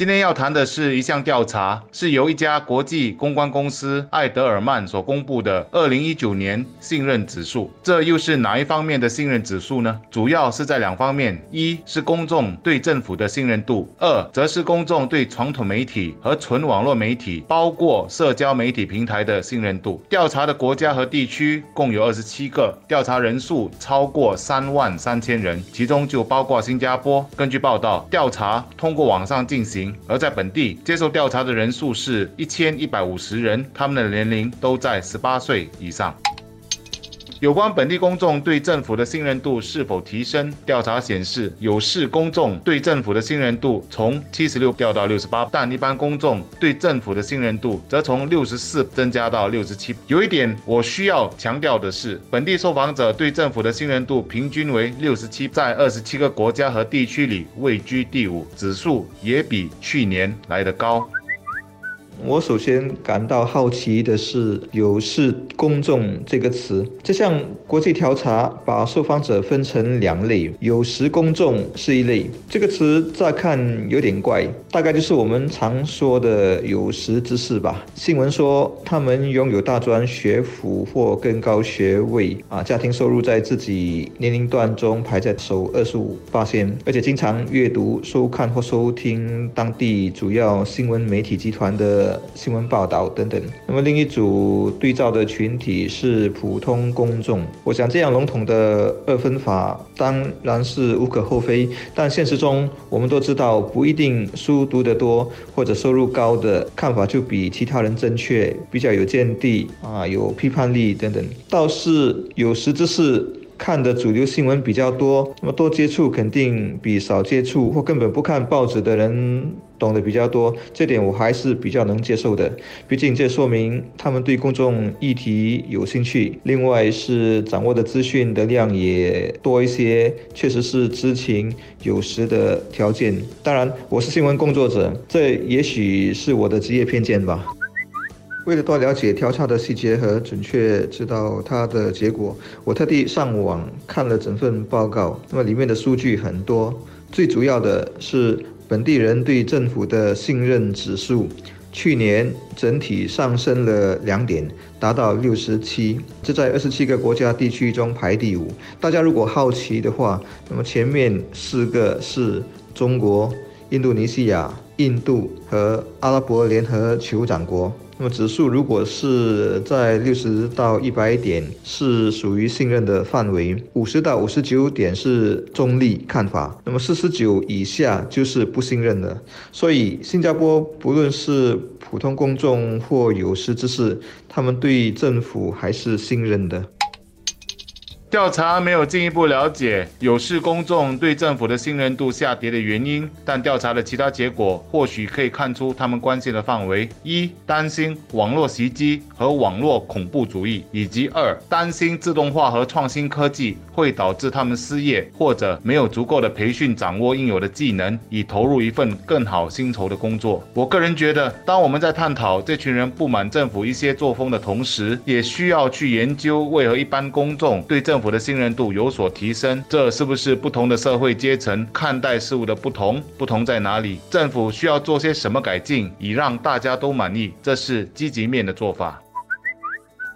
今天要谈的是一项调查，是由一家国际公关公司艾德尔曼所公布的二零一九年信任指数。这又是哪一方面的信任指数呢？主要是在两方面：一是公众对政府的信任度，二则是公众对传统媒体和纯网络媒体，包括社交媒体平台的信任度。调查的国家和地区共有二十七个，调查人数超过三万三千人，其中就包括新加坡。根据报道，调查通过网上进行。而在本地接受调查的人数是一千一百五十人，他们的年龄都在十八岁以上。有关本地公众对政府的信任度是否提升？调查显示，有市公众对政府的信任度从七十六掉到六十八，但一般公众对政府的信任度则从六十四增加到六十七。有一点我需要强调的是，本地受访者对政府的信任度平均为六十七，在二十七个国家和地区里位居第五，指数也比去年来得高。我首先感到好奇的是“有事公众”这个词。这项国际调查把受访者分成两类，“有时公众”是一类。这个词乍看有点怪，大概就是我们常说的“有识之士”吧。新闻说他们拥有大专学府或更高学位，啊，家庭收入在自己年龄段中排在首二十五八线，而且经常阅读、收看或收听当地主要新闻媒体集团的。新闻报道等等。那么另一组对照的群体是普通公众。我想这样笼统的二分法当然是无可厚非，但现实中我们都知道，不一定书读得多或者收入高的看法就比其他人正确，比较有见地啊，有批判力等等。倒是有识之士。看的主流新闻比较多，那么多接触肯定比少接触或根本不看报纸的人懂得比较多，这点我还是比较能接受的。毕竟这说明他们对公众议题有兴趣，另外是掌握的资讯的量也多一些，确实是知情有识的条件。当然，我是新闻工作者，这也许是我的职业偏见吧。为了多了解调查的细节和准确知道它的结果，我特地上网看了整份报告。那么里面的数据很多，最主要的是本地人对政府的信任指数，去年整体上升了两点，达到六十七，这在二十七个国家地区中排第五。大家如果好奇的话，那么前面四个是中国、印度尼西亚、印度和阿拉伯联合酋长国。那么指数如果是在六十到一百点，是属于信任的范围；五十到五十九点是中立看法；那么四十九以下就是不信任的。所以，新加坡不论是普通公众或有识之士，他们对政府还是信任的。调查没有进一步了解有市公众对政府的信任度下跌的原因，但调查的其他结果或许可以看出他们关心的范围：一、担心网络袭击和网络恐怖主义；以及二、担心自动化和创新科技会导致他们失业或者没有足够的培训掌握应有的技能，以投入一份更好薪酬的工作。我个人觉得，当我们在探讨这群人不满政府一些作风的同时，也需要去研究为何一般公众对政。政府的信任度有所提升，这是不是不同的社会阶层看待事物的不同？不同在哪里？政府需要做些什么改进，以让大家都满意？这是积极面的做法。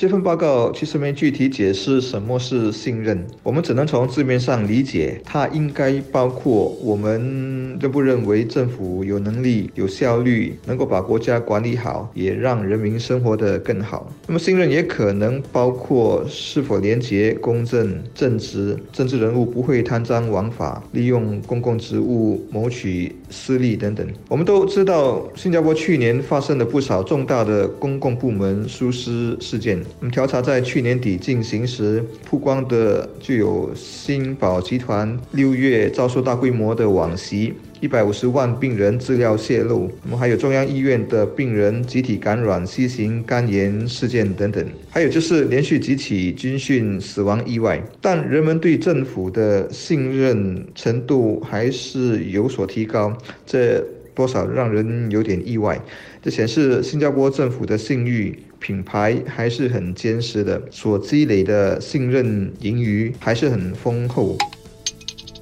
这份报告其实没具体解释什么是信任，我们只能从字面上理解，它应该包括我们认不认为政府有能力、有效率，能够把国家管理好，也让人民生活得更好。那么信任也可能包括是否廉洁、公正、正直，政治人物不会贪赃枉法，利用公共职务谋取私利等等。我们都知道，新加坡去年发生了不少重大的公共部门疏失事件。那么调查在去年底进行时，曝光的就有新宝集团六月遭受大规模的网袭，一百五十万病人资料泄露，那么还有中央医院的病人集体感染 C 型肝炎事件等等，还有就是连续几起军训死亡意外。但人们对政府的信任程度还是有所提高，这。多少让人有点意外。这显示新加坡政府的信誉品牌还是很坚实的，所积累的信任盈余还是很丰厚。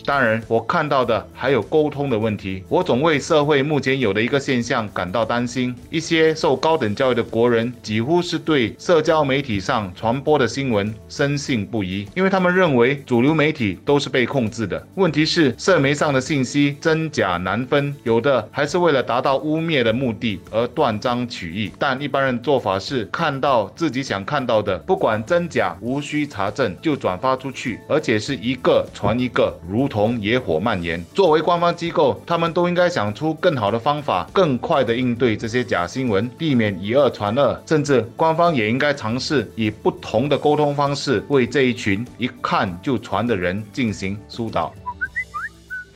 当然，我看到的还有沟通的问题。我总为社会目前有的一个现象感到担心：一些受高等教育的国人，几乎是对社交媒体上传播的新闻深信不疑，因为他们认为主流媒体都是被控制的。问题是，社媒上的信息真假难分，有的还是为了达到污蔑的目的而断章取义。但一般人做法是看到自己想看到的，不管真假，无需查证就转发出去，而且是一个传一个，如同。同野火蔓延，作为官方机构，他们都应该想出更好的方法，更快的应对这些假新闻，避免以讹传讹。甚至官方也应该尝试以不同的沟通方式，为这一群一看就传的人进行疏导。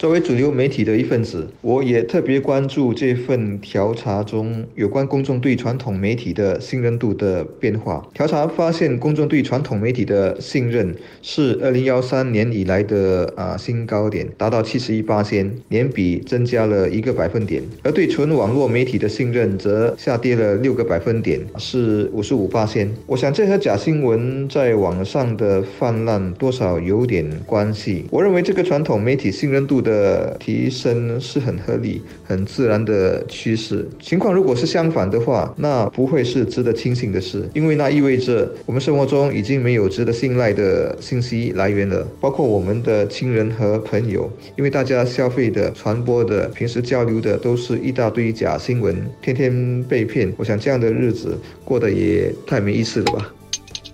作为主流媒体的一份子，我也特别关注这份调查中有关公众对传统媒体的信任度的变化。调查发现，公众对传统媒体的信任是二零幺三年以来的啊新高点，达到七十一八仙，年比增加了一个百分点；而对纯网络媒体的信任则下跌了六个百分点，是五十五八仙。我想这和假新闻在网上的泛滥多少有点关系。我认为这个传统媒体信任度的。的提升是很合理、很自然的趋势。情况如果是相反的话，那不会是值得庆幸的事，因为那意味着我们生活中已经没有值得信赖的信息来源了，包括我们的亲人和朋友，因为大家消费的、传播的、平时交流的都是一大堆假新闻，天天被骗。我想这样的日子过得也太没意思了吧。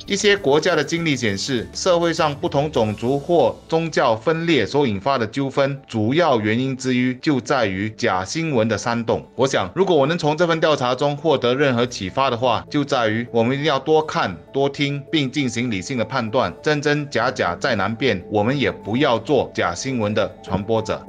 一些国家的经历显示，社会上不同种族或宗教分裂所引发的纠纷，主要原因之一就在于假新闻的煽动。我想，如果我能从这份调查中获得任何启发的话，就在于我们一定要多看、多听，并进行理性的判断。真真假假再难辨，我们也不要做假新闻的传播者。